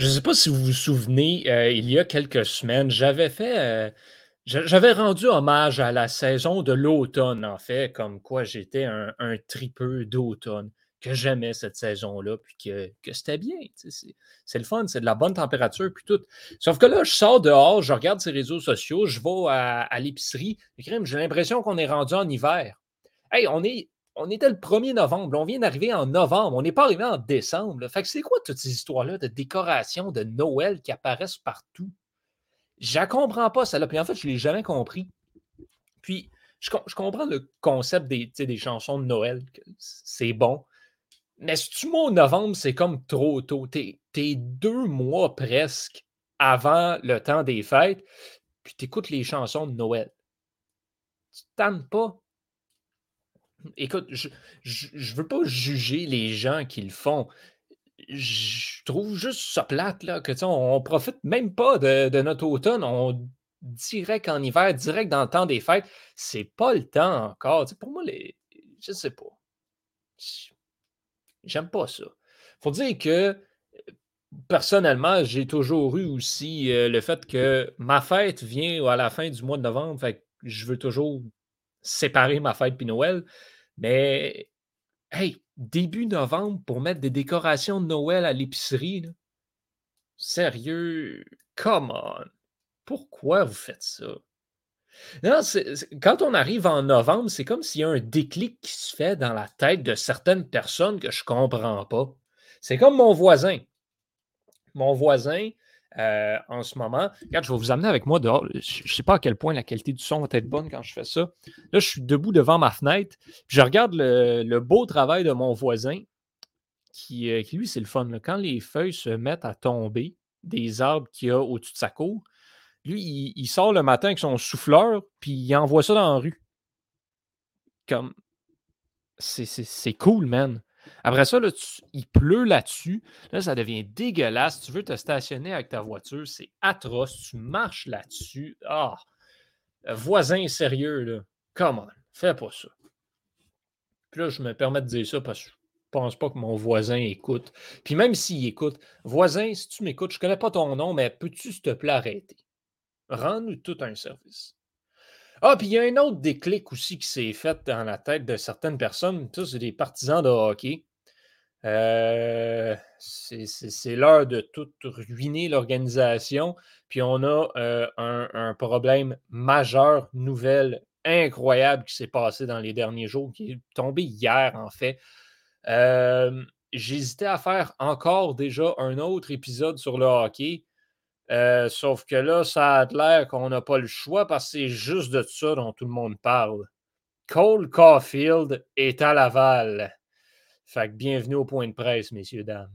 Je ne sais pas si vous vous souvenez, euh, il y a quelques semaines, j'avais fait. euh, j'a- j'avais rendu hommage à la saison de l'automne, en fait, comme quoi j'étais un, un tripeux d'automne, que j'aimais cette saison-là, puis que, que c'était bien. C'est le fun, c'est de la bonne température, puis tout. Sauf que là, je sors dehors, je regarde ces réseaux sociaux, je vais à, à l'épicerie, j'ai l'impression qu'on est rendu en hiver. Hey, on est. On était le 1er novembre. On vient d'arriver en novembre. On n'est pas arrivé en décembre. Fait que c'est quoi toutes ces histoires-là de décoration de Noël qui apparaissent partout? Je comprends pas, ça. Puis en fait, je ne l'ai jamais compris. Puis, je, com- je comprends le concept des, chansons de Noël. C'est bon. Mais si tu au novembre, c'est comme trop tôt. T'es es deux mois presque avant le temps des fêtes, puis tu écoutes les chansons de Noël. Tu ne tannes pas. Écoute, je ne veux pas juger les gens qui le font. Je trouve juste ça plate, là, que on, on profite même pas de, de notre automne. On direct en hiver, direct dans le temps des fêtes. C'est pas le temps encore. Pour moi, les, je sais pas. J'aime pas ça. Faut dire que personnellement, j'ai toujours eu aussi euh, le fait que ma fête vient à la fin du mois de novembre. Je veux toujours séparer ma fête puis Noël. Mais, hey, début novembre pour mettre des décorations de Noël à l'épicerie, sérieux, come on. Pourquoi vous faites ça? Non, quand on arrive en novembre, c'est comme s'il y a un déclic qui se fait dans la tête de certaines personnes que je comprends pas. C'est comme mon voisin. Mon voisin, euh, en ce moment, je vais vous amener avec moi dehors. Je ne sais pas à quel point la qualité du son va être bonne quand je fais ça. Là, je suis debout devant ma fenêtre. je regarde le, beau travail de mon voisin, qui, euh, lui, c'est le fun. Quand les feuilles se mettent à tomber des arbres qu'il y a au-dessus de sa cour, lui, il, sort le matin avec son souffleur, puis il envoie ça dans la rue. Comme. C'est cool, man. Après ça, il pleut là-dessus. Là, ça devient dégueulasse. Tu veux te stationner avec ta voiture, c'est atroce. Tu marches là-dessus. Ah! Voisin sérieux, là. Come on, fais pas ça. Puis là, je me permets de dire ça parce que je pense pas que mon voisin écoute. Puis même s'il écoute, voisin, si tu m'écoutes, je connais pas ton nom, mais peux-tu, s'il te plaît, arrêter? Rends-nous tout un service. Ah, puis il y a un autre déclic aussi qui s'est fait dans la tête de certaines personnes. Ça, c'est des partisans de hockey. Euh, c'est l'heure de tout ruiner l'organisation. Puis on a euh, un, problème majeur, nouvelle, incroyable qui s'est passé dans les derniers jours, qui est tombé hier en fait. Euh, J'hésitais à faire encore déjà un autre épisode sur le hockey. Sauf que là, ça a l'air qu'on n'a pas le choix parce que c'est juste de ça dont tout le monde parle. Cole Caulfield est à Laval. Fait bienvenue au point de presse, messieurs, dames.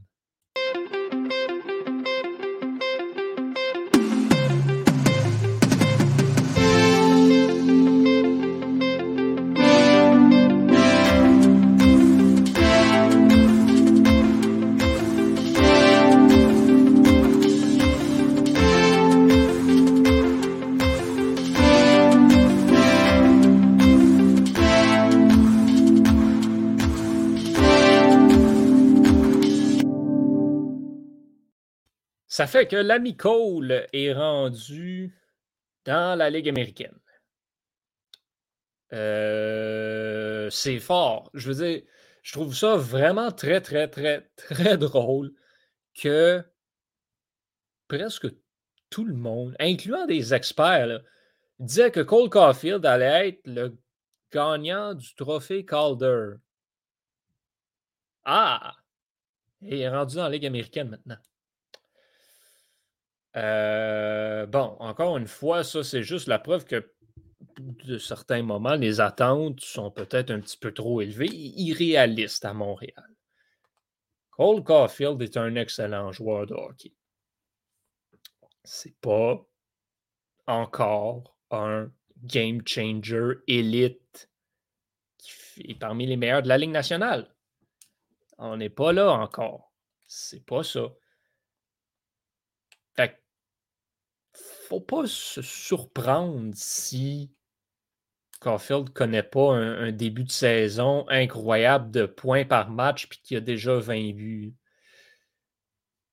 Ça fait que l'ami Cole est rendu dans la Ligue américaine. Euh, c'est fort. Je veux dire, je trouve ça vraiment très, très, très, très drôle que presque tout le monde, incluant des experts, disait que Cole Caulfield allait être le gagnant du trophée Calder. Ah! Il est rendu dans la Ligue américaine maintenant. Euh, bon, encore une fois, ça, c'est juste la preuve que de certains moments, les attentes sont peut-être un petit peu trop élevées, irréalistes à Montréal. Cole Caulfield est un excellent joueur de hockey. C'est pas encore un game changer élite qui est parmi les meilleurs de la Ligue nationale. On n'est pas là encore. C'est pas ça. Fait que faut pas se surprendre si Caulfield connaît pas un, début de saison incroyable de points par match puis qu'il a déjà 20 buts.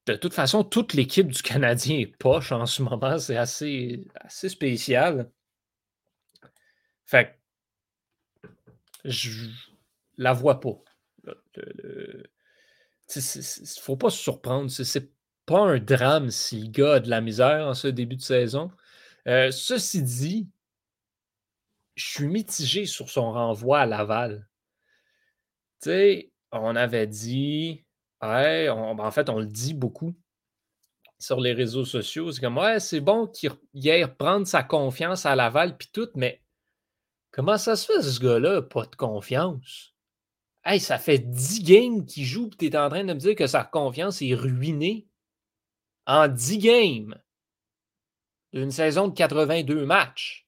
de toute façon, toute l'équipe du Canadien est poche en ce moment. C'est assez, assez spécial. Fait je la vois pas. Il ne faut pas se surprendre. C'est pas un drame si le gars a de la misère en ce début de saison. Euh, ceci dit, je suis mitigé sur son renvoi à Laval. Tu sais, on avait dit, ben, en fait, on le dit beaucoup sur les réseaux sociaux. C'est comme, ouais, c'est bon qu'il aille reprendre sa confiance à Laval, puis tout, mais comment ça se fait, ce gars-là, pas de confiance? Hey, ça fait 10 games qu'il joue, puis tu es en train de me dire que sa confiance est ruinée. En 10 games d'une saison de 82 matchs.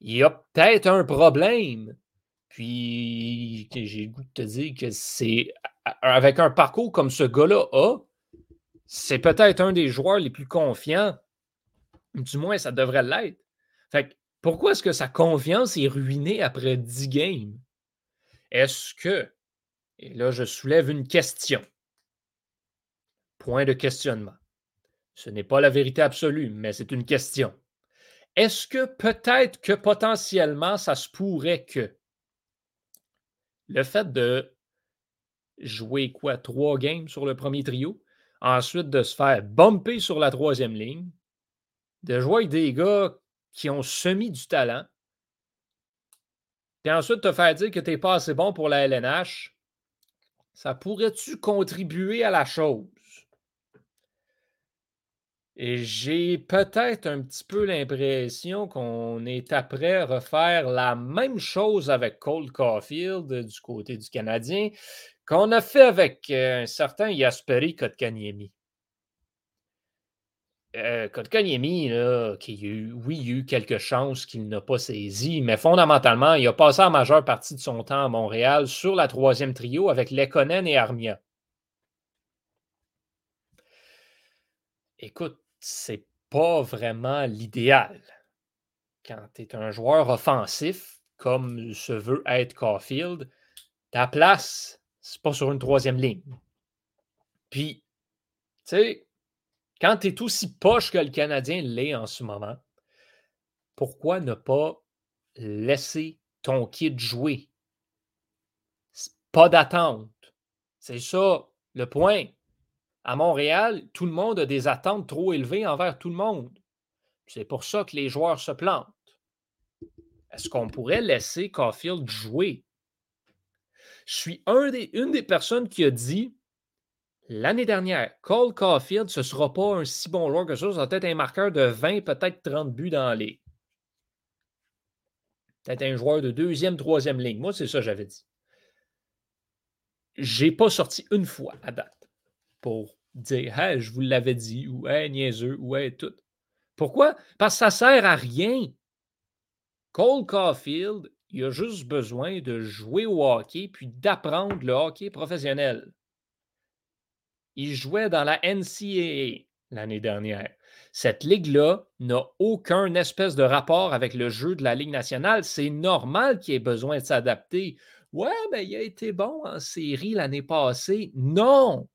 Il y a peut-être un problème. Puis, j'ai le goût de te dire que c'est avec un parcours comme ce gars-là a, c'est peut-être un des joueurs les plus confiants. Du moins, ça devrait l'être. Fait pourquoi est-ce que sa confiance est ruinée après 10 games? Est-ce que, et là, je soulève une question. Point de questionnement. Ce n'est pas la vérité absolue, mais c'est une question. Est-ce que peut-être que potentiellement, ça se pourrait que le fait de jouer quoi, trois games sur le premier trio, ensuite de se faire bumper sur la troisième ligne, de jouer avec des gars qui ont semi du talent, puis ensuite te faire dire que tu n'es pas assez bon pour la LNH, ça pourrait-tu contribuer à la chose? Et j'ai peut-être un petit peu l'impression qu'on est après refaire la même chose avec Cole Caulfield du côté du Canadien qu'on a fait avec euh, un certain Yasperi Kotkaniemi. Euh, Kotkaniemi, qui a eu, oui, il a eu quelques chances qu'il n'a pas saisi, mais fondamentalement, il a passé la majeure partie de son temps à Montréal sur la troisième trio avec Lekonen et Armia. Écoute, c'est pas vraiment l'idéal. Quand tu es un joueur offensif, comme se veut être Caulfield, ta place, c'est pas sur une troisième ligne. Puis, tu sais, quand tu es aussi poche que le Canadien l'est en ce moment, pourquoi ne pas laisser ton kid jouer? Pas d'attente. C'est ça le point à Montréal, tout le monde a des attentes trop élevées envers tout le monde. C'est pour ça que les joueurs se plantent. Est-ce qu'on pourrait laisser Caulfield jouer? Je suis une des personnes qui a dit l'année dernière, Cole Caulfield, ce ne sera pas un si bon joueur que ça, ça va peut-être un marqueur de 20, peut-être 30 buts dans les. Peut-être un joueur de deuxième, troisième ligne. Moi, c'est ça que j'avais dit. J'ai pas sorti une fois à date pour dire Hey, je vous l'avais dit, ou Hey, niaiseux, ou tout. Pourquoi? Parce que ça ne sert à rien. Cole Caulfield, il a juste besoin de jouer au hockey puis d'apprendre le hockey professionnel. Il jouait dans la NCAA l'année dernière. Cette ligue-là n'a aucun espèce de rapport avec le jeu de la Ligue nationale. C'est normal qu'il ait besoin de s'adapter. Ouais, mais il a été bon en série l'année passée. Non!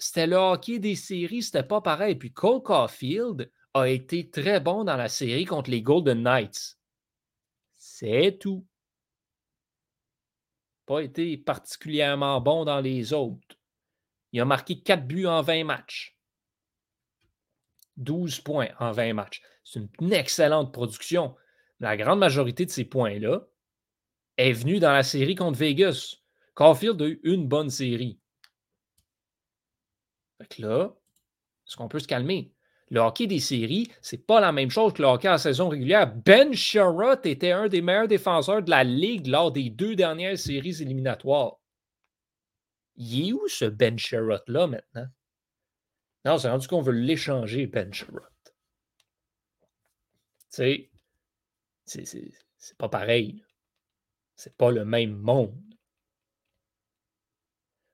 C'était le hockey des séries, c'était pas pareil. Puis Cole Caulfield a été très bon dans la série contre les Golden Knights. C'est tout. Pas été particulièrement bon dans les autres. Il a marqué 4 buts en 20 matchs. 12 points en 20 matchs. C'est une excellente production. La grande majorité de ces points-là est venue dans la série contre Vegas. Caulfield a eu une bonne série. Fait là, est-ce qu'on peut se calmer? Le hockey des séries, c'est pas la même chose que le hockey en saison régulière. Ben Sherratt était un des meilleurs défenseurs de la Ligue lors des deux dernières séries éliminatoires. Il est où ce Ben Sherratt-là maintenant? Non, c'est rendu qu'on veut l'échanger, Ben Sherratt. Tu sais, c'est pas pareil. C'est pas le même monde.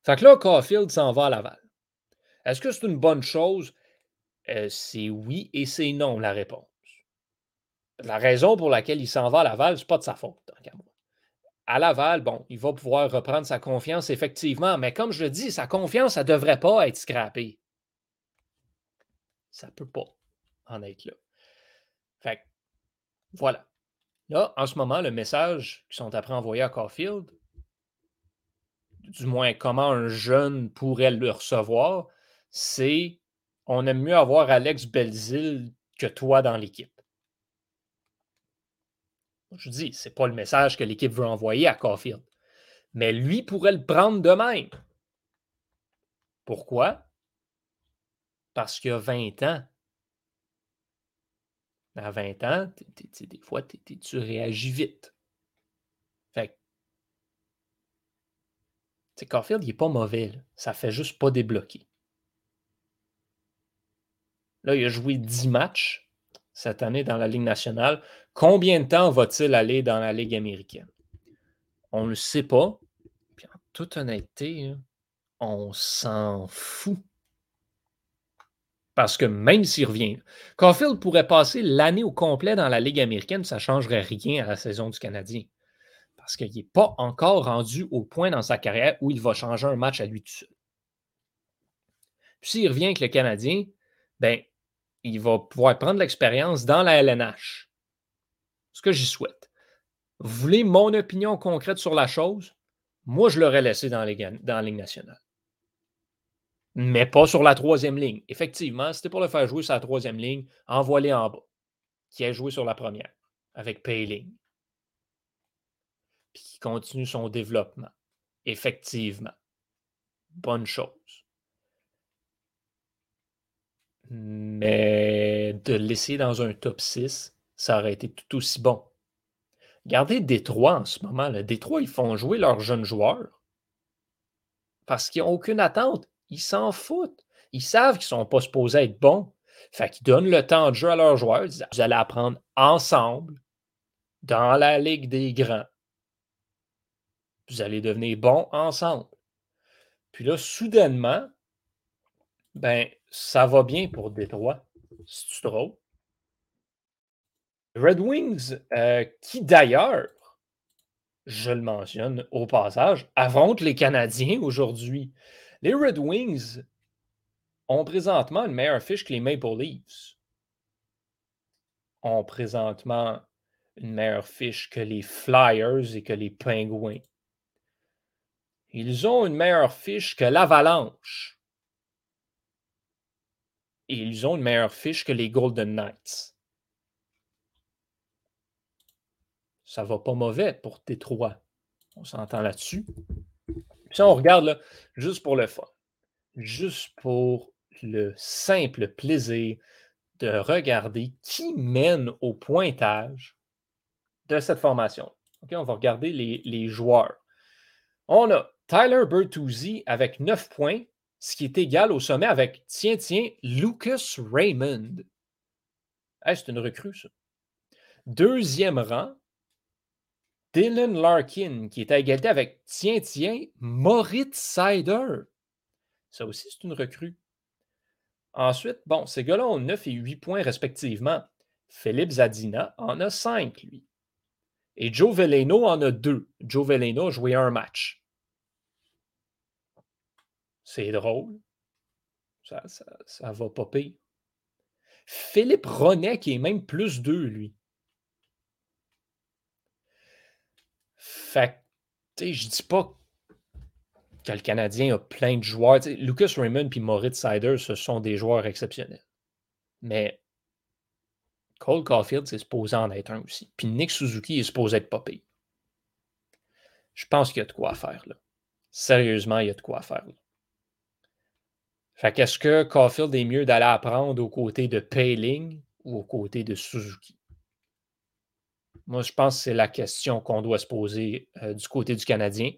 Fait que là, Caulfield s'en va à Laval. Est-ce que c'est une bonne chose? Euh, c'est oui et c'est non la réponse. La raison pour laquelle il s'en va à Laval, ce n'est pas de sa faute, à Laval, bon, il va pouvoir reprendre sa confiance, effectivement, mais comme je le dis, sa confiance, ça ne devrait pas être scrappée. Ça ne peut pas en être là. Fait voilà. Là, en ce moment, le message qu'ils sont après envoyés à Caulfield, du moins comment un jeune pourrait le recevoir, c'est on aime mieux avoir Alex Belzil que toi dans l'équipe. Je dis, ce n'est pas le message que l'équipe veut envoyer à Caulfield. Mais lui pourrait le prendre de même. Pourquoi? Parce qu'il a 20 ans. À 20 ans, des fois, tu réagis vite. Fait que, Caulfield, il n'est pas mauvais. Là. Ça fait juste pas débloquer. Là, il a joué 10 matchs cette année dans la Ligue nationale. Combien de temps va-t-il aller dans la Ligue américaine? On ne le sait pas. Puis en toute honnêteté, on s'en fout. Parce que même s'il revient, Caulfield pourrait passer l'année au complet dans la Ligue américaine, ça ne changerait rien à la saison du Canadien. Parce qu'il n'est pas encore rendu au point dans sa carrière où il va changer un match à lui tout seul. Puis s'il revient avec le Canadien, ben, il va pouvoir prendre l'expérience dans la LNH. Ce que j'y souhaite. Vous voulez mon opinion concrète sur la chose? Moi, je l'aurais laissé dans, la Ligue nationale. Mais pas sur la troisième ligne. Effectivement, c'était pour le faire jouer sur la troisième ligne, envoie-les en bas, qui a joué sur la première, avec Payling. Puis qui continue son développement. Effectivement. Bonne chose. Mais de le laisser dans un top 6, ça aurait été tout aussi bon. Regardez Détroit en ce moment. Là. Détroit, ils font jouer leurs jeunes joueurs parce qu'ils n'ont aucune attente. Ils s'en foutent. Ils savent qu'ils ne sont pas supposés être bons. Fait qu'ils donnent le temps de jeu à leurs joueurs. Ils disent Vous allez apprendre ensemble dans la Ligue des Grands. Vous allez devenir bons ensemble. Puis là, soudainement, ben, ça va bien pour Détroit. C'est drôle. Red Wings, euh, qui d'ailleurs, je le mentionne au passage, affrontent les Canadiens aujourd'hui. Les Red Wings ont présentement une meilleure fiche que les Maple Leafs. Ont présentement une meilleure fiche que les Flyers et que les Penguins. Ils ont une meilleure fiche que l'Avalanche et ils ont une meilleure fiche que les Golden Knights. Ça va pas mauvais pour T3. On s'entend là-dessus. Puis on regarde là, juste pour le fun, juste pour le simple plaisir de regarder qui mène au pointage de cette formation. on va regarder les, les joueurs. On a Tyler Bertuzzi avec 9 points, ce qui est égal au sommet avec, tiens, tiens, Lucas Raymond. c'est une recrue, ça. Deuxième rang, Dylan Larkin, qui est à égalité avec, tiens, tiens, Moritz Sider. Ça aussi, c'est une recrue. Ensuite, bon, ces gars-là ont 9 et 8 points respectivement. Philippe Zadina en a 5, lui. Et Joe Veleno en a 2. Joe Veleno a joué un match. C'est drôle. Ça, ça, va pas pire. Philippe Ronet, qui est même plus 2, lui. Fait que, je dis pas que le Canadien a plein de joueurs. Lucas Raymond et Moritz Sider, ce sont des joueurs exceptionnels. Mais Cole Caulfield, c'est supposé en être un aussi. Puis Nick Suzuki est supposé être pas pire. Je pense qu'il y a de quoi faire là. Sérieusement, il y a de quoi faire là. Fait qu'est-ce que Caulfield est mieux d'aller apprendre aux côtés de Payling ou aux côtés de Suzuki? Moi, je pense que c'est la question qu'on doit se poser euh, du côté du Canadien.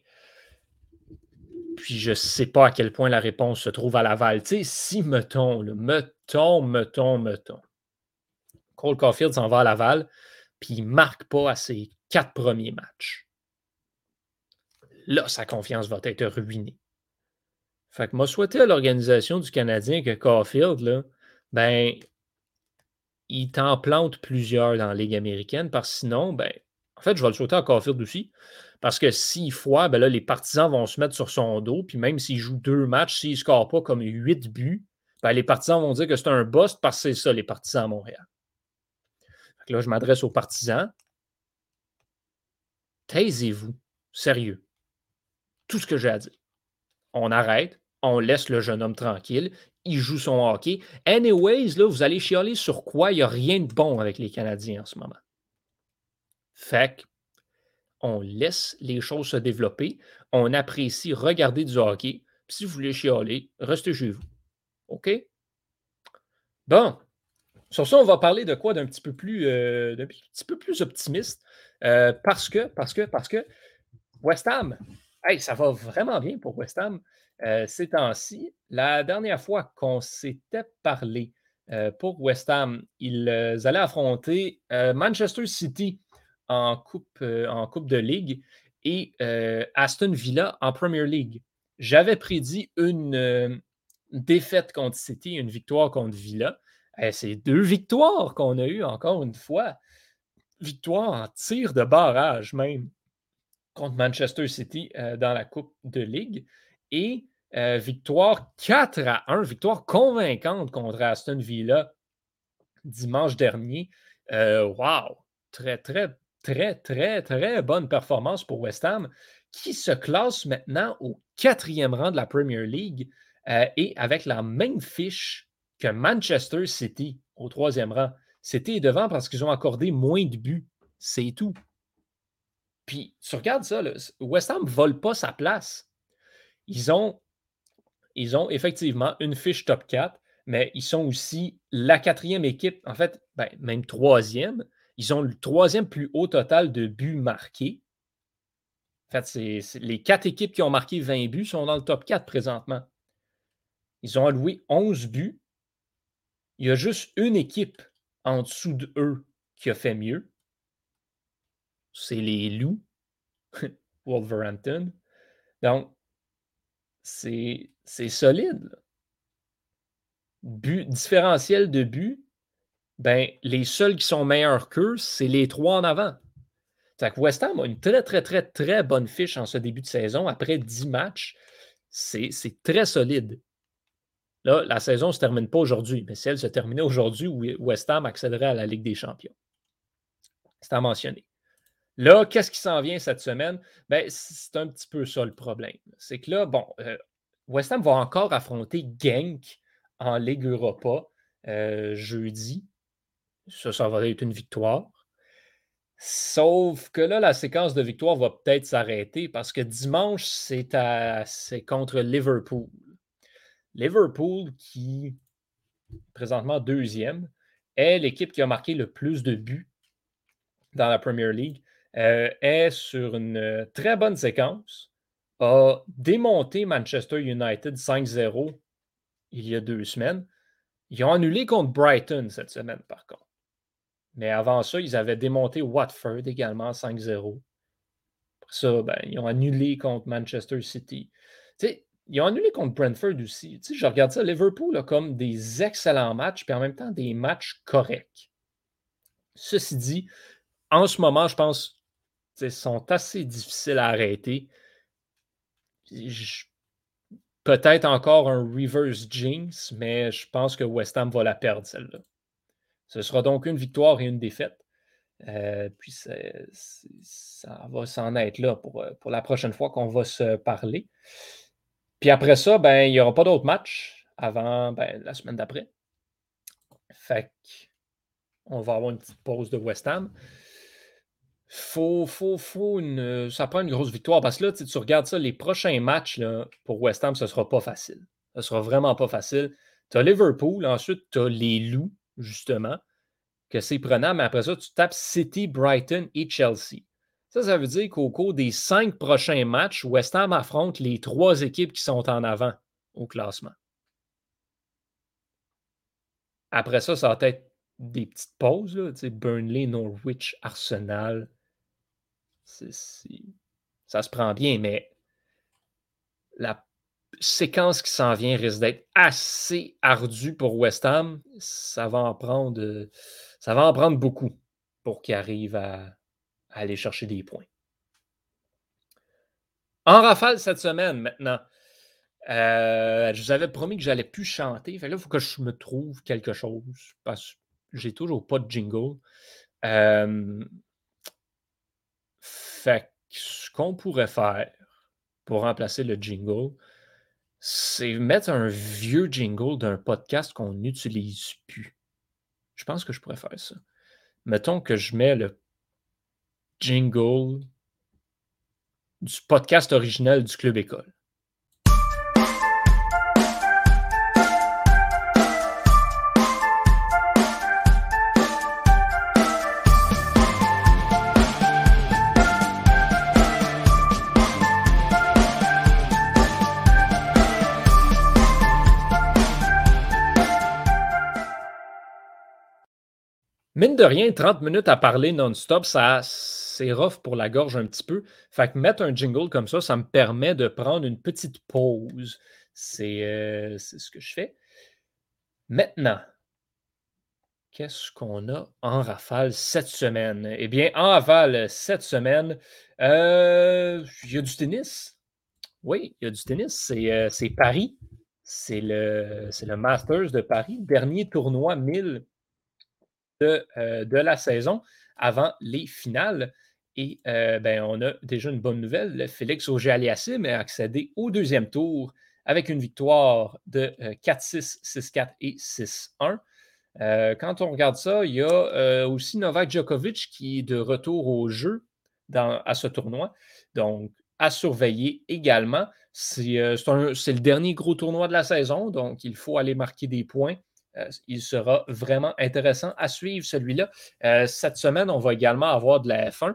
Puis je ne sais pas à quel point la réponse se trouve à Laval. Tu sais, si, mettons, le mettons, mettons, mettons, Cole Caulfield s'en va à Laval, puis il ne marque pas à ses quatre premiers matchs. Là, sa confiance va être ruinée. Fait que moi, souhaité à l'organisation du Canadien que Caulfield, là, ben, il t'en plante plusieurs dans la Ligue américaine parce que sinon, ben, en fait, je vais le souhaiter à Caulfield aussi Parce que s'il foire, ben là, les partisans vont se mettre sur son dos. Puis même s'il joue deux matchs, s'il ne score pas comme huit buts, ben les partisans vont dire que c'est un bust parce que c'est ça, les partisans à Montréal. là, je m'adresse aux partisans. Taisez-vous. Sérieux. Tout ce que j'ai à dire. On arrête, on laisse le jeune homme tranquille, il joue son hockey. Anyways, là, vous allez chialer sur quoi? Il n'y a rien de bon avec les Canadiens en ce moment. Fait on laisse les choses se développer, on apprécie regarder du hockey. si vous voulez chialer, restez chez vous. OK? Bon. Sur ça, on va parler de quoi d'un petit peu plus, euh, petit peu plus optimiste. Euh, parce que, parce que, parce que West Ham, hey, ça va vraiment bien pour West Ham euh, ces temps-ci. La dernière fois qu'on s'était parlé pour West Ham, ils allaient affronter Manchester City en coupe, en coupe de Ligue et Aston Villa en Premier League. J'avais prédit une défaite contre City, une victoire contre Villa. Eh, c'est deux victoires qu'on a eues encore une fois. Victoire en tir de barrage même contre Manchester City dans la Coupe de Ligue. Et victoire 4 à 1, victoire convaincante contre Aston Villa dimanche dernier. wow! Très, très, très, très, très bonne performance pour West Ham, qui se classe maintenant au quatrième rang de la Premier League euh, et avec la même fiche que Manchester City au troisième rang. Est devant parce qu'ils ont accordé moins de buts. C'est tout. Puis, tu regardes ça, West Ham ne vole pas sa place. Ils ont, ils ont effectivement une fiche top 4, mais ils sont aussi la quatrième équipe, en fait, ben, même troisième, ils ont le troisième plus haut total de buts marqués. En fait, c'est, les quatre équipes qui ont marqué 20 buts sont dans le top 4 présentement. Ils ont alloué 11 buts. Il y a juste une équipe en dessous de eux qui a fait mieux. C'est les Loups, Wolverhampton. Donc, c'est, solide. But, différentiel de buts, ben, les seuls qui sont meilleurs qu'eux, c'est les trois en avant. que West Ham a une très, très, très, très bonne fiche en ce début de saison. Après 10 matchs, c'est très solide. Là, la saison ne se termine pas aujourd'hui, mais si elle se terminait aujourd'hui, West Ham accéderait à la Ligue des champions. C'est à mentionner. Là, qu'est-ce qui s'en vient cette semaine? Ben, c'est un petit peu ça le problème. C'est que là, bon, euh, West Ham va encore affronter Genk en Ligue Europa euh, jeudi. Ça, ça va être une victoire. Sauf que là, la séquence de victoire va peut-être s'arrêter parce que dimanche, c'est, contre Liverpool. Liverpool, qui présentement deuxième, est l'équipe qui a marqué le plus de buts dans la Premier League, euh, est sur une très bonne séquence, a démonté Manchester United 5-0 il y a deux semaines. Ils ont annulé contre Brighton cette semaine, par contre. Mais avant ça, ils avaient démonté Watford également 5-0. Après ça, ben, ils ont annulé contre Manchester City. ils ont annulé contre Brentford aussi. je regarde ça, Liverpool a comme des excellents matchs, puis en même temps des matchs corrects. Ceci dit, en ce moment, je pense sont assez difficiles à arrêter. Peut-être encore un reverse jinx, mais je pense que West Ham va la perdre, celle-là. Ce sera donc une victoire et une défaite. Euh, puis ça va s'en être là pour, euh, pour la prochaine fois qu'on va se parler. Puis après ça, ben, il n'y aura pas d'autres matchs avant ben, la semaine d'après. Fait on va avoir une petite pause de West Ham. Faut, faut, faut une, ça prend une grosse victoire parce que là, tu regardes ça, les prochains matchs pour West Ham, ce ne sera pas facile. Ce ne sera vraiment pas facile. Tu as Liverpool, ensuite tu as les Loups, justement, que c'est prenant, mais après ça, tu tapes City, Brighton et Chelsea. Ça, ça veut dire qu'au cours des cinq prochains matchs, West Ham affronte les trois équipes qui sont en avant au classement. Après ça, ça va être des petites pauses, là, Burnley, Norwich, Arsenal. Ça se prend bien, mais la séquence qui s'en vient risque d'être assez ardue pour West Ham. Ça va en prendre, beaucoup pour qu'il arrive à, aller chercher des points. En rafale cette semaine maintenant. Euh, je vous avais promis que j'allais plus chanter. Il faut que je me trouve quelque chose parce que j'ai toujours pas de jingle. Euh, fait ce qu'on pourrait faire pour remplacer le jingle, c'est mettre un vieux jingle d'un podcast qu'on n'utilise plus. Je pense que je pourrais faire ça. Mettons que je mets le jingle du podcast original du Club École. Mine de rien, 30 minutes à parler non-stop, ça, c'est rough pour la gorge un petit peu. Fait que mettre un jingle comme ça, ça me permet de prendre une petite pause. C'est euh, ce que je fais. Maintenant, qu'est-ce qu'on a en rafale cette semaine? Eh bien, en rafale cette semaine, euh, il y a du tennis. Oui, il y a du tennis. C'est euh, Paris. C'est le, le Masters de Paris, dernier tournoi 1000 euh, de, la saison avant les finales. Et euh, ben, on a déjà une bonne nouvelle. Félix Auger-Aliassime a accédé au deuxième tour avec une victoire de 4-6, euh, 6-4 et 6-1. quand on regarde ça, il y a aussi Novak Djokovic qui est de retour au jeu à ce tournoi. Donc, à surveiller également. C'est le dernier gros tournoi de la saison, donc il faut aller marquer des points. Euh, il sera vraiment intéressant à suivre celui-là. Euh, cette semaine, on va également avoir de la F1.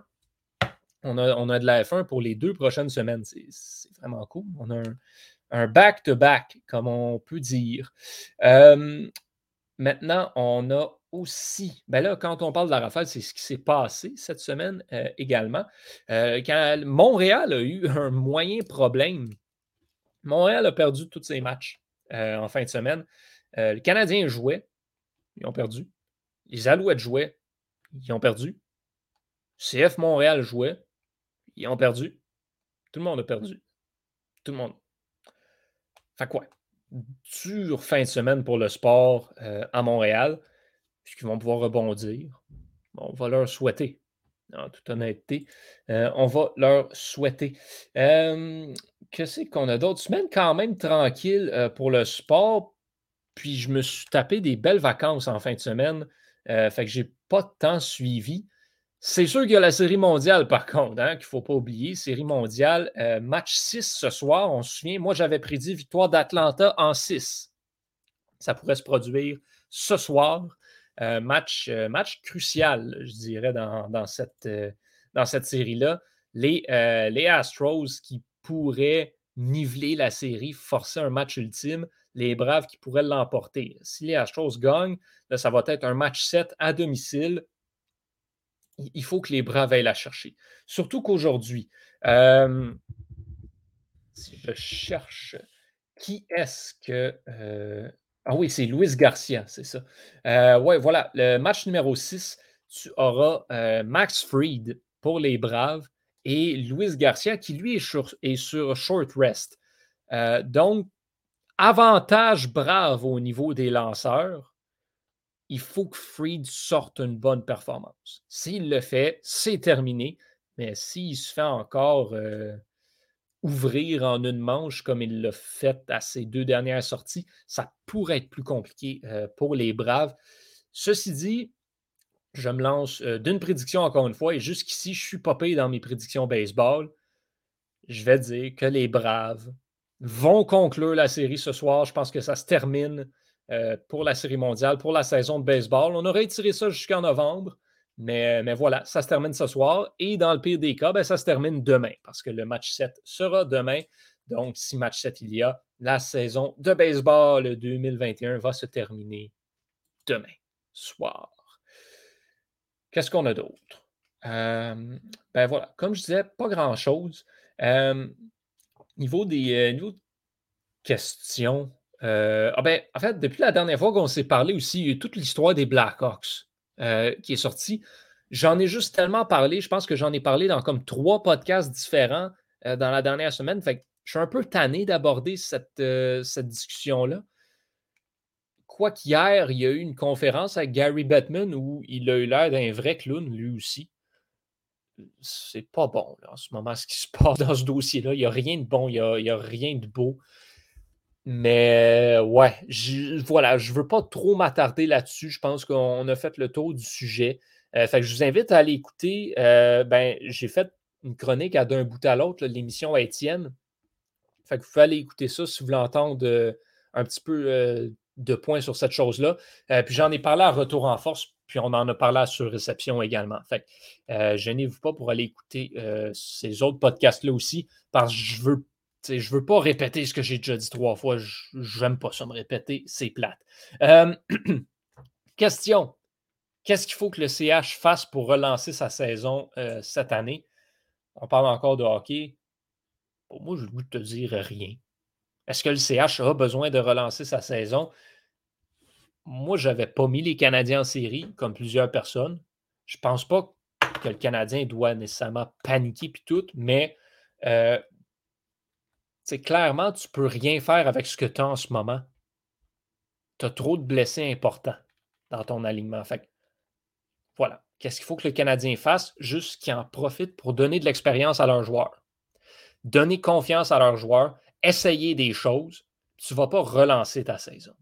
On a, de la F1 pour les deux prochaines semaines. C'est vraiment cool. On a un back-to-back, comme on peut dire. Euh, maintenant, on a aussi, ben là, quand on parle de la rafale, c'est ce qui s'est passé cette semaine également. quand Montréal a eu un moyen problème, Montréal a perdu tous ses matchs en fin de semaine. Euh, les Canadiens jouaient, ils ont perdu. Les Alouettes jouaient, ils ont perdu. CF Montréal jouait, ils ont perdu. Tout le monde a perdu. Tout le monde. Fait quoi? Dure fin de semaine pour le sport euh, à Montréal, puisqu'ils vont pouvoir rebondir? on va leur souhaiter, en toute honnêteté. Euh, on va leur souhaiter. Qu'est-ce qu'on a d'autres? Semaine quand même tranquille pour le sport puis je me suis tapé des belles vacances en fin de semaine. Euh, fait que j'ai pas temps suivi. C'est sûr qu'il y a la série mondiale, par contre, hein, qu'il ne faut pas oublier. Série mondiale, euh, match 6 ce soir. On se souvient, moi, j'avais prédit victoire d'Atlanta en 6. Ça pourrait se produire ce soir. Euh, match, match crucial, je dirais, dans, cette, série-là. Les Astros qui pourraient niveler la série, forcer un match ultime les Braves qui pourraient l'emporter. Si les Astros gagnent, ça va être un match 7 à domicile. Il faut que les Braves aillent la chercher. Surtout qu'aujourd'hui, euh, si je cherche qui est-ce que. Euh, ah oui, c'est Luis Garcia, c'est ça. Euh, oui, voilà, le match numéro 6, tu auras Max Fried pour les Braves et Luis Garcia qui, lui, est sur, est sur short rest. donc, avantage brave au niveau des lanceurs, il faut que Freed sorte une bonne performance. S'il le fait, c'est terminé. Mais s'il se fait encore euh, ouvrir en une manche comme il l'a fait à ses deux dernières sorties, ça pourrait être plus compliqué euh, pour les Braves. Ceci dit, je me lance euh, d'une prédiction encore une fois, et jusqu'ici, je suis payé dans mes prédictions baseball. Je vais dire que les Braves vont conclure la série ce soir. Je pense que ça se termine euh, pour la série mondiale, pour la saison de baseball. On aurait tiré ça jusqu'en novembre, mais, voilà, ça se termine ce soir. Et dans le pire des cas, ben, ça se termine demain, parce que le match 7 sera demain. Donc, si match 7 il y a, la saison de baseball 2021 va se terminer demain soir. Qu'est-ce qu'on a d'autre? Euh, ben voilà, comme je disais, pas grand-chose. Euh, Niveau des euh, questions. Euh, ah ben, en fait, depuis la dernière fois qu'on s'est parlé aussi, toute l'histoire des Blackhawks euh, qui est sortie. J'en ai juste tellement parlé, je pense que j'en ai parlé dans comme trois podcasts différents dans la dernière semaine. Fait je suis un peu tanné d'aborder cette, cette discussion-là. Quoiqu'hier, il y a eu une conférence avec Gary Bettman où il a eu l'air d'un vrai clown, lui aussi. C'est pas bon en ce moment ce qui se passe dans ce dossier-là. Il n'y a rien de bon, il n'y a, rien de beau. Mais ouais, voilà, je ne veux pas trop m'attarder là-dessus. Je pense qu'on a fait le tour du sujet. Euh, fait je vous invite à aller écouter. Euh, ben, j'ai fait une chronique à d'un bout à l'autre, l'émission Étienne. Fait que vous pouvez aller écouter ça si vous voulez entendre euh, un petit peu de points sur cette chose-là. puis j'en ai parlé à Retour en force, puis on en a parlé à Sur Réception également. Fait que gênez-vous pas pour aller écouter ces autres podcasts-là aussi, parce que je veux veux pas répéter ce que j'ai déjà dit trois fois. Je n'aime pas ça me répéter. C'est plate. question. Qu'est-ce qu'il faut que le CH fasse pour relancer sa saison cette année? On parle encore de hockey. Moi, je veux te dire rien. Est-ce que le CH a besoin de relancer sa saison? Moi, je n'avais pas mis les Canadiens en série, comme plusieurs personnes. Je ne pense pas que le Canadien doit nécessairement paniquer puis tout, mais euh, clairement, tu ne peux rien faire avec ce que tu as en ce moment. Tu as trop de blessés importants dans ton alignement. Fait voilà. Qu'est-ce qu'il faut que le Canadien fasse? Juste qu'ils en profitent pour donner de l'expérience à leurs joueurs. Donner confiance à leurs joueurs, essayer des choses. Tu ne vas pas relancer ta saison.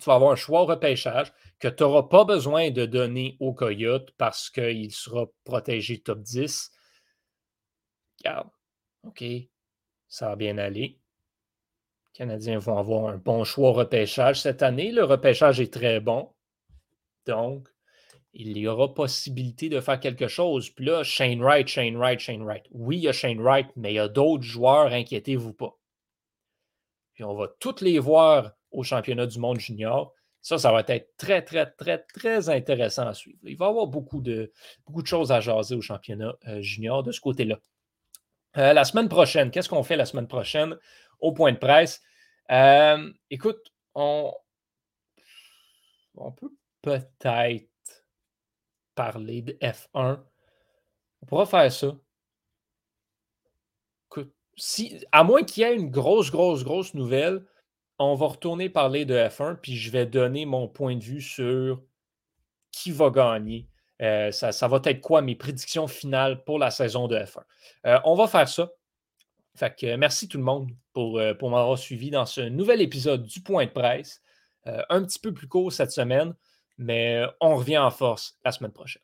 Tu vas avoir un choix au repêchage que tu n'auras pas besoin de donner au Coyote parce qu'il sera protégé top 10. Regarde, OK, ça va bien aller. Les Canadiens vont avoir un bon choix repêchage cette année. Le repêchage est très bon. Donc, il y aura possibilité de faire quelque chose. Puis là, Shane Wright, Shane Wright, Shane Wright. Oui, il y a Shane Wright, mais il y a d'autres joueurs, inquiétez-vous pas. Puis on va tous les voir au championnat du monde junior. Ça, ça va être très, très, très, très intéressant à suivre. Il va y avoir beaucoup de, beaucoup de choses à jaser au championnat euh, junior de ce côté-là. Euh, la semaine prochaine, qu'est-ce qu'on fait la semaine prochaine au point de presse? Euh, écoute, on, on peut peut-être parler de F1. On pourra faire ça. Si, à moins qu'il y ait une grosse, grosse, grosse nouvelle, on va retourner parler de F1, puis je vais donner mon point de vue sur qui va gagner euh, ça, va être quoi mes prédictions finales pour la saison de F1? Euh, on va faire ça. Fait que, merci tout le monde pour, euh, pour m'avoir suivi dans ce nouvel épisode du Point de presse. un petit peu plus court cette semaine, mais on revient en force la semaine prochaine.